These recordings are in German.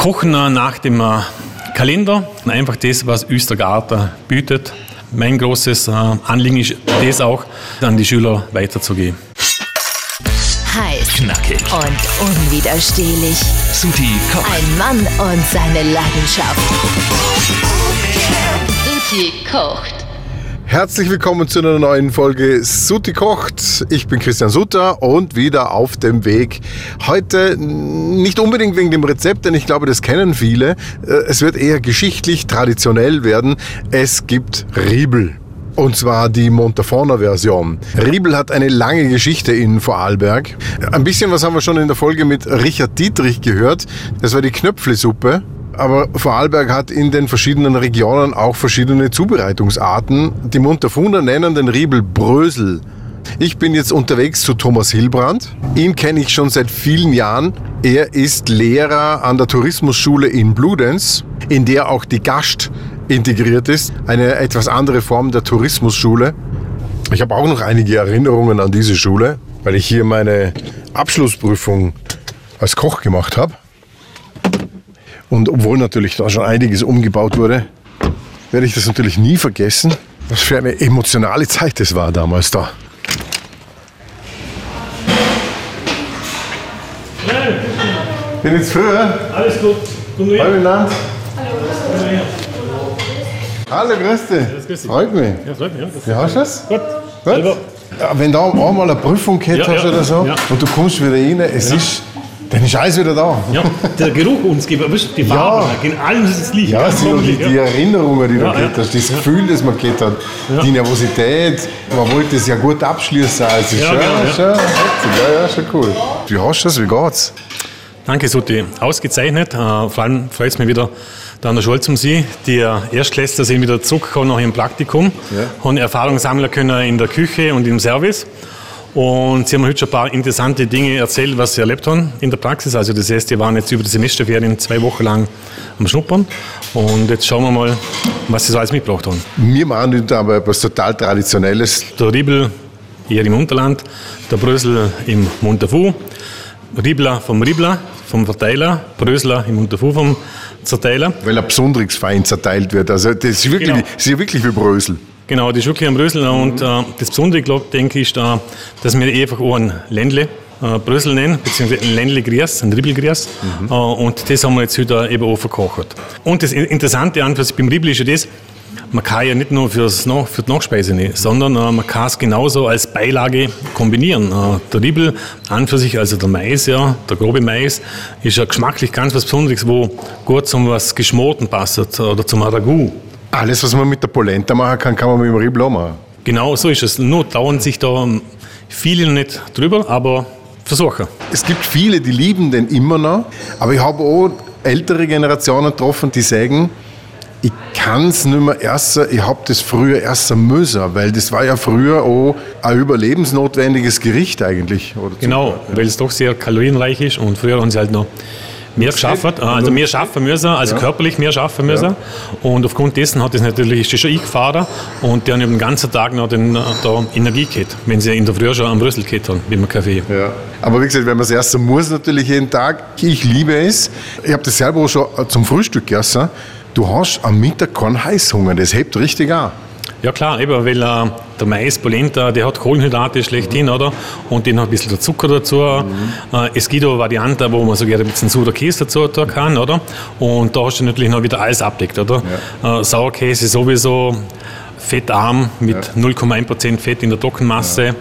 kochen nach dem äh, Kalender, einfach das, was Östergarten bietet. Mein großes äh, Anliegen ist, das auch an die Schüler weiterzugeben. Heiß, knackig und unwiderstehlich. Suti kocht. Ein Mann und seine Leidenschaft. Suti kocht. Herzlich willkommen zu einer neuen Folge Sutti kocht. Ich bin Christian Sutter und wieder auf dem Weg. Heute nicht unbedingt wegen dem Rezept, denn ich glaube, das kennen viele. Äh, Es wird eher geschichtlich, traditionell werden. Es gibt Riebel. Und zwar die Montafona-Version. Riebel hat eine lange Geschichte in Vorarlberg. Ein bisschen was haben wir schon in der Folge mit Richard Dietrich gehört. Das war die Knöpflesuppe. Aber Vorarlberg hat in den verschiedenen Regionen auch verschiedene Zubereitungsarten. Die Montafuner nennen den Riebel Brösel. Ich bin jetzt unterwegs zu Thomas Hilbrand. Ihn kenne ich schon seit vielen Jahren. Er ist Lehrer an der Tourismusschule in Bludenz, in der auch die Gast integriert ist. Eine etwas andere Form der Tourismusschule. Ich habe auch noch einige Erinnerungen an diese Schule, weil ich hier meine Abschlussprüfung als Koch gemacht habe. Und obwohl natürlich da schon einiges umgebaut wurde, werde ich das natürlich nie vergessen, was für eine emotionale Zeit das war damals da. Bin jetzt früher. Alles gut. Hallo miteinander. Hallo, grüß dich. grüß dich. Freut mich. Ja, freut mich. Ja, Wie hast du das? Gut. Gut? Ja, wenn da einmal eine Prüfung gehabt Ja, hast ja. oder so Ja. und du kommst wieder rein, es ist, dann ist alles wieder da. Ja, der Geruch uns gibt, du, die Farben, in allem ist das Licht. Ja, sie und die, die Erinnerungen, die du Ja, gehabt ja. hast, das Gefühl, das man gehabt hat, die Nervosität, man wollte es ja gut abschließen. Also Ja, schon, genau, ja. schon, ja, ja, schon cool. Wie hast du das? Wie geht's? Danke, Sutti. Ausgezeichnet. Äh, vor allem freut es mich wieder, da an der Schule zu sein. Die Erstklässler sind wieder zurückgekommen nach ihrem Praktikum, Ja. haben Erfahrung sammeln können in der Küche und im Service. Und sie haben heute schon ein paar interessante Dinge erzählt, was sie erlebt haben in der Praxis. Also das heißt, die waren jetzt über die Semesterferien zwei Wochen lang am Schnuppern. Und jetzt schauen wir mal, was sie so alles mitgebracht haben. Wir machen heute aber etwas total Traditionelles. Der Riebel hier im Unterland, der Brösel im Montafu, Riebler vom Riebler, vom Verteiler, Brösler im Montafu vom Zerteiler. Weil er besonders fein zerteilt wird. Also das ist wirklich, Genau. das ist wirklich wie Brösel. Genau, die Schuckli am Brösel. Und äh, das Besondere, glaube ich, denke ich, ist, da, dass wir einfach auch ein Ländle äh, Brösel nennen, beziehungsweise ein Ländle Gries, ein Riebelgries. Äh, und das haben wir jetzt heute eben auch verkocht. Und das Interessante an beim Riebel ist ja das, man kann ja nicht nur fürs, für die Nachspeise nehmen, sondern äh, man kann es genauso als Beilage kombinieren. Äh, der Riebel an für sich, also der Mais, ja, der grobe Mais, ist ja geschmacklich ganz was Besonderes, wo gut zum was Geschmorten passt oder zum Ragout. Alles, was man mit der Polenta machen kann, kann man mit dem Riebel auch machen. Genau so ist es. Nur dauern sich da viele noch nicht drüber, aber versuchen. Es gibt viele, die lieben den immer noch, aber ich habe auch ältere Generationen getroffen, die sagen, ich kann es nicht mehr essen, ich habe das früher essen müssen, weil das war ja früher auch ein überlebensnotwendiges Gericht eigentlich. Genau, weil es doch sehr kalorienreich ist und früher haben sie halt noch mehr geschafft, also mehr schaffen müssen, also körperlich mehr schaffen müssen. Und aufgrund dessen hat das natürlich ist schon eingefahren und die haben den ganzen Tag noch den, äh, da Energie gehabt, wenn sie in der Früh schon am Rüssel gehabt haben, mit dem Kaffee. Ja. Aber wie gesagt, wenn man es essen muss, natürlich jeden Tag. Ich liebe es. Ich habe das selber auch schon zum Frühstück gegessen. Du hast am Mittag keinen Heißhunger, das hebt richtig an. Ja klar, eben, weil äh, der Mais, Polenta, der hat Kohlenhydrate schlechthin, oder? Und den hat ein bisschen der Zucker dazu. Äh, es gibt auch Varianten, wo man sogar ein bisschen saurer Käse dazu tun kann, oder? Und da hast du natürlich noch wieder alles abdeckt, oder? Äh, Sauerkäse sowieso fettarm mit 0,1% Fett in der Trockenmasse,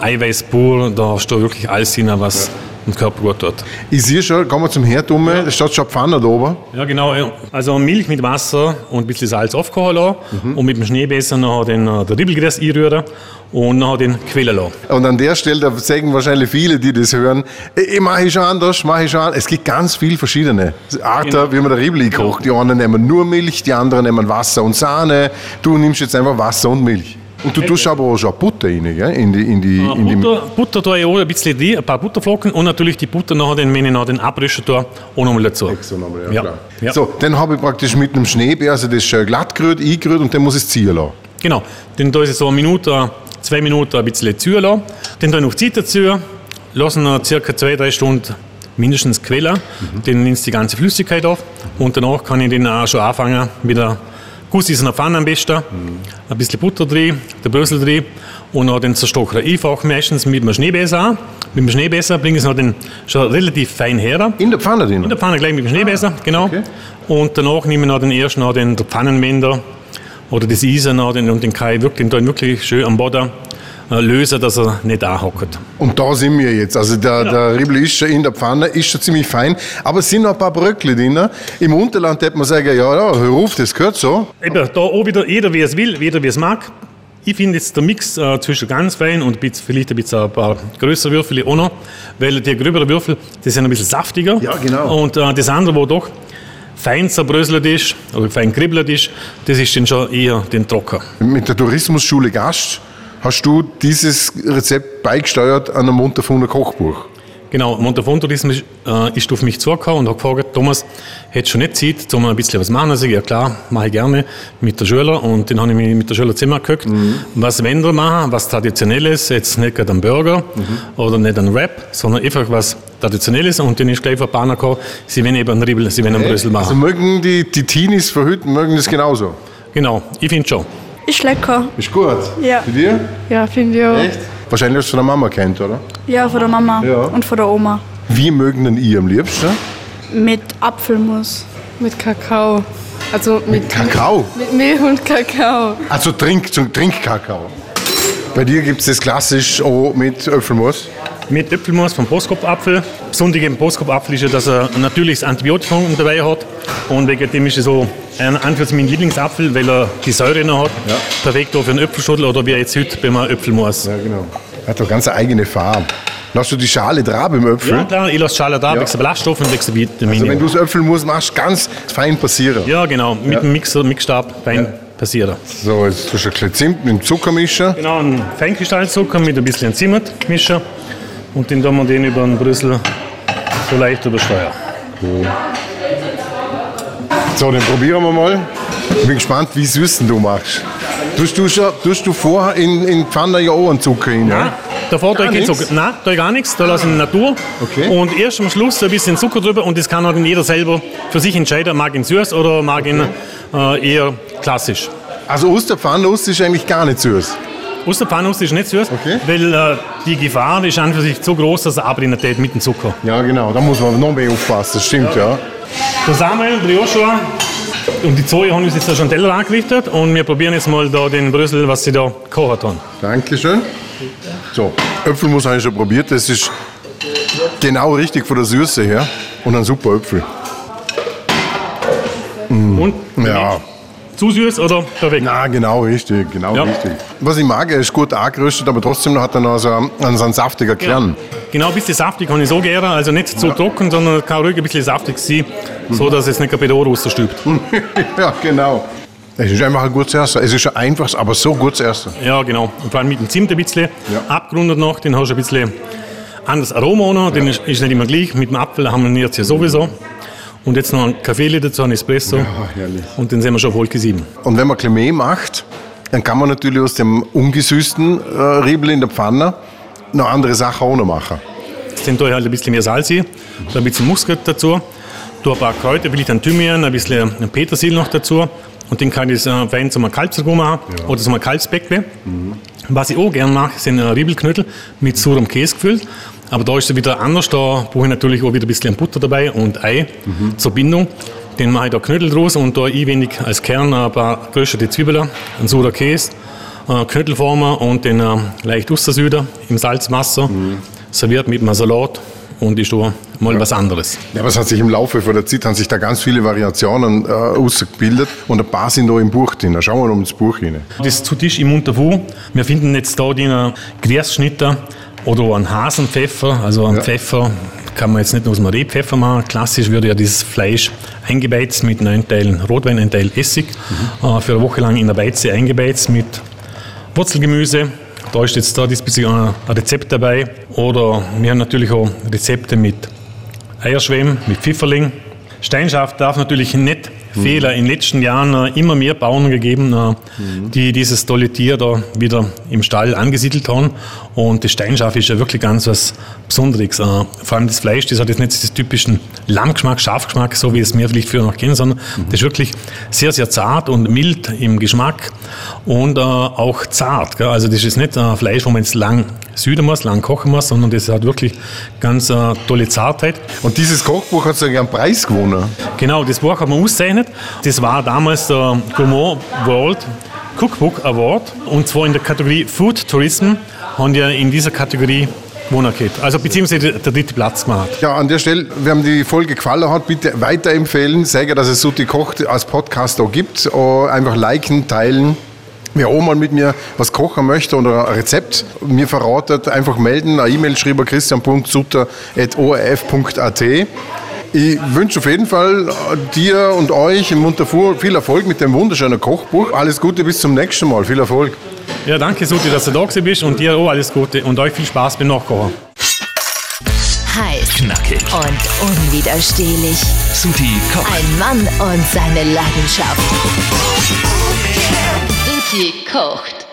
Eiweiß pur, da hast du wirklich alles drin, was dem Körper gut tut. Ich sehe schon, kommen wir zum Herd um, da steht schon Pfanne da oben. Ja, genau. ja. Also Milch mit Wasser und ein bisschen Salz aufkochen lassen und mit dem Schneebesser noch den, äh, den Riebelgräs einrühren und noch den quellen lassen. Und an der Stelle, da sagen wahrscheinlich viele, die das hören, ich, mache schon anders, mache ich schon anders. Es gibt ganz viele verschiedene Arten, Genau. wie man der Riebel kocht. Die einen nehmen nur Milch, die anderen nehmen Wasser und Sahne. Du nimmst jetzt einfach Wasser und Milch. Und du tust aber auch schon Butter rein, gell? in die, in die, in die Butter, Butter tue ich auch ein bisschen drin, ein paar Butterflocken und natürlich die Butter nachher, den, wenn ich noch den abrischen tue, auch nochmal dazu. So, nochmal, ja, Ja. klar. Ja. So, dann habe ich praktisch mit einem Schneebär, also das schön glatt gerührt, eingerührt und dann muss ich es ziehen lassen. Genau. Dann tue ich so eine Minute, zwei Minuten ein bisschen ziehen lassen. Dann tue ich noch Zeit dazu, lassen noch circa zwei, drei Stunden mindestens Quelle. Mhm. Den nimmst die ganze Flüssigkeit auf und danach kann ich den auch schon anfangen mit der Guss ist in der Pfanne am besten, mhm. ein bisschen Butter drin, der Brösel drin und dann den zerstochenen. Ich fahre meistens mit einem Schneebesser an. Mit dem Schneebesser bringe ich es noch den schon relativ fein her. In der Pfanne drin? In der Pfanne gleich mit dem Schneebesser, ah, genau. Okay. Und danach nehme ich noch den ersten noch den Pfannenwender oder das Eisen noch den, und den ich wirklich, den wirklich schön am Boden lösen, dass er nicht anhockt. Und da sind wir jetzt. Also der, genau. der Riebel ist schon in der Pfanne, ist schon ziemlich fein, aber es sind noch ein paar Bröckli drin. Im Unterland hätte man sagen, ja, ja, hör auf, das gehört so. Eben, da auch wieder jeder, wie es will, jeder, wie es mag. Ich finde jetzt der Mix äh, zwischen ganz fein und vielleicht ein bisschen ein paar größere Würfel auch noch, weil die gröberen Würfel, die sind ein bisschen saftiger. Ja, genau. Und äh, das andere, wo doch fein zerbröselt ist oder fein kribbelt ist, das ist dann schon eher den Trocker. Mit der Tourismusschule Gast hast du dieses Rezept beigesteuert an einem Montafuner Kochbuch. Genau, Montafon Tourismus äh, ist auf mich zugekommen und hat gefragt, Thomas, hättest du nicht Zeit, um ein bisschen was machen? Also, ja klar, mache ich gerne mit der Schüler und dann habe ich mich mit der Schüler zusammengeguckt. Mhm. Was Wender machen, was Traditionelles, jetzt nicht gerade ein Burger mhm. oder nicht ein Wrap, sondern einfach was Traditionelles und dann ist gleich ein Partner gekommen, sie wollen eben einen Ribbel, sie wollen einen Brüssel machen. Also mögen die, die Teenies verhüten, mögen das genauso? Genau, ich finde schon. Ist lecker. Ist gut? Ja. Für dir? Ja, finde ich auch. Echt? Wahrscheinlich hast du von der Mama kennt, oder? Ja, von der Mama ja. und von der Oma. Wie mögen denn ihr am liebsten? Mit Apfelmus. Mit Kakao. Also mit, mit Kakao? Mit Milch und Kakao. Also Trink, Trinkkakao. Bei dir gibt es das klassisch auch mit Apfelmus? Mit Äpfelmus vom Boskop-Apfel. Besonders im Boskop-Apfel ist ja, dass er ein natürliches Antibiotikum dabei hat. Und wegen dem ist er so ein Anführungs mein Lieblingsapfel, weil er die Säure noch hat. Ja. Perfekt auch für einen Äpfelschuttel oder wie jetzt heute beim Äpfelmus. Ja, genau. Er hat doch ganz eigene Farbe. Lass du die Schale drauf im Äpfel? Ja, klar, ich lasse die Schale drauf, ja. wechsle Ballaststoffe und wechsle Vitamine. Also wenn du das Äpfelmus machst, ganz fein passieren. Ja, genau, mit ja. dem Mixer, Mixstab fein ja. passieren. So, jetzt tust du ein bisschen Zimt mit dem Zucker mischen. Genau, einen Feinkristallzucker mit ein bisschen Zimt mischen und den tun wir den über den Brüssel so leicht übersteuern. Cool. So, dann probieren wir mal. Ich bin gespannt, wie süß du machst. Tust du, schon, tust du vorher in, in Pfanne ja auch einen Zucker rein? Nein, davor tue ich Zucker. Nein, tue gar nichts. Da lasse ich in Natur. Okay. Und erst am Schluss ein bisschen Zucker drüber und das kann dann jeder selber für sich entscheiden, mag ihn süß oder mag okay. ihn äh, eher klassisch. Also aus der Pfanne ist eigentlich gar nicht süß? Aus der Pfanne ist nicht süß, okay. weil äh, die Gefahr ist an für sich so groß, dass er abbrennen mit dem Zucker. Ja, genau, da muss man noch mehr aufpassen, das stimmt, ja. ja. Der Samuel, der Joshua und die Zoe haben uns jetzt schon Teller angerichtet und wir probieren jetzt mal da den Brüssel, was sie da gekocht haben. Dankeschön. So, Äpfelmus habe ich schon probiert, das ist genau richtig von der Süße her und ein super Äpfel. Mm. Und? Ja. Zu süß oder perfekt? Na, genau richtig, genau ja. richtig. Was ich mag, er ist gut angeröstet, aber trotzdem hat er noch so einen, so einen saftigen Kern. Ja. Genau, ein bisschen saftig kann ich so gerne, also nicht zu ja. trocken, sondern kann ruhig ein bisschen saftig sein, mhm. so dass es nicht ein Pedoro rausstübt. ja, genau. Es ist einfach ein gutes Essen. Es ist ein einfaches, aber so gutes Essen. Ja, genau. Und vor allem mit dem Zimt ein bisschen abgerundet noch, den hast du ein bisschen anderes Aroma noch, den ist, ist nicht immer gleich. Mit dem Apfel haben wir jetzt ja sowieso. Und jetzt noch ein Kaffee dazu, ein Espresso. Ja, herrlich. Und dann sind wir schon auf Wolke 7. Und wenn man Clemé macht, dann kann man natürlich aus dem ungesüßten äh, Riebel in der Pfanne noch andere Sachen noch machen. Dann tue ich halt ein bisschen mehr Salz hier, ein bisschen Muskat dazu, tue ein paar Kräuter, ein Thymian, ein bisschen Petersil noch dazu. Und den kann ich äh, fein zum Kalbsragout machen ja. oder zum Kalbsbäckle. Mhm. Was ich auch gerne mache, sind äh, Riebelknödel mit surem Käse gefüllt. Aber da ist es wieder anders. Da brauche ich natürlich auch wieder ein bisschen Butter dabei und Ei mhm. zur Bindung. Den mache ich da Knödel draus und da wenig als Kern ein paar geröstete Zwiebeln, ein saurer Käse, äh, Knödelformer und den äh, leicht Ostersüder im Salzwasser. Mhm. Serviert mit einem Salat und ist schon mal ja. was anderes. Ja, aber es hat sich im Laufe von der Zeit haben sich da ganz viele Variationen äh, ausgebildet und ein paar sind da im Buch drin. Schauen wir mal ins Buch rein. Das zu Tisch im Unterwu. Wir finden jetzt da den Grießschnitter oder einen Hasenpfeffer, also einen ja. Pfeffer kann man jetzt nicht nur aus dem Rehpfeffer machen. Klassisch würde ja dieses Fleisch eingebeizt mit neun Teilen Rotwein, ein Teil Essig, mhm. äh, für eine Woche lang in der Beize eingebeizt mit Wurzelgemüse. Da ist jetzt da diesbezüglich ein Rezept dabei. Oder wir haben natürlich auch Rezepte mit Eierschwemmen, mit Pfifferling. Steinschaf darf natürlich nicht Fehler. In den letzten Jahren äh, immer mehr Bauern gegeben, äh, die dieses tolle Tier da wieder im Stall angesiedelt haben. Und das Steinschaf ist ja wirklich ganz was Besonderes. Äh, vor allem das Fleisch, das hat jetzt nicht diesen typischen Lammgeschmack, Schafgeschmack, so wie es wir vielleicht früher noch kennen, sondern das ist wirklich sehr, sehr zart und mild im Geschmack und äh, auch zart. Gell? Also das ist nicht äh, Fleisch, wo man jetzt lang süden muss, lang kochen muss, sondern das hat wirklich ganz äh, tolle Zartheit. Und dieses Kochbuch hat sogar einen Preis gewonnen. Genau, das Buch hat man ausgezeichnet. Das war damals der Gourmand World Cookbook Award und zwar in der Kategorie Food Tourism haben wir in dieser Kategorie gewonnen. Also beziehungsweise der dritte Platz gemacht. Ja, an der Stelle, wenn die Folge gefallen hat, bitte weiterempfehlen. Sagen, dass es Suti Kocht als Podcast auch gibt. Auch Einfach liken, teilen. Wer auch mal mit mir was kochen möchte oder ein Rezept mir verratet, einfach melden, eine E-Mail schreiben christian.sutter.orf.at. Ich wünsche auf jeden Fall dir und euch im Munterfuhr viel Erfolg mit dem wunderschönen Kochbuch. Alles Gute, bis zum nächsten Mal. Viel Erfolg. Ja, danke Suti, dass du da bist und dir auch alles Gute und euch viel Spaß beim Nachkochen. Heiß Knackig. und unwiderstehlich. Suti kocht. Ein Mann und seine Leidenschaft. Susi kocht.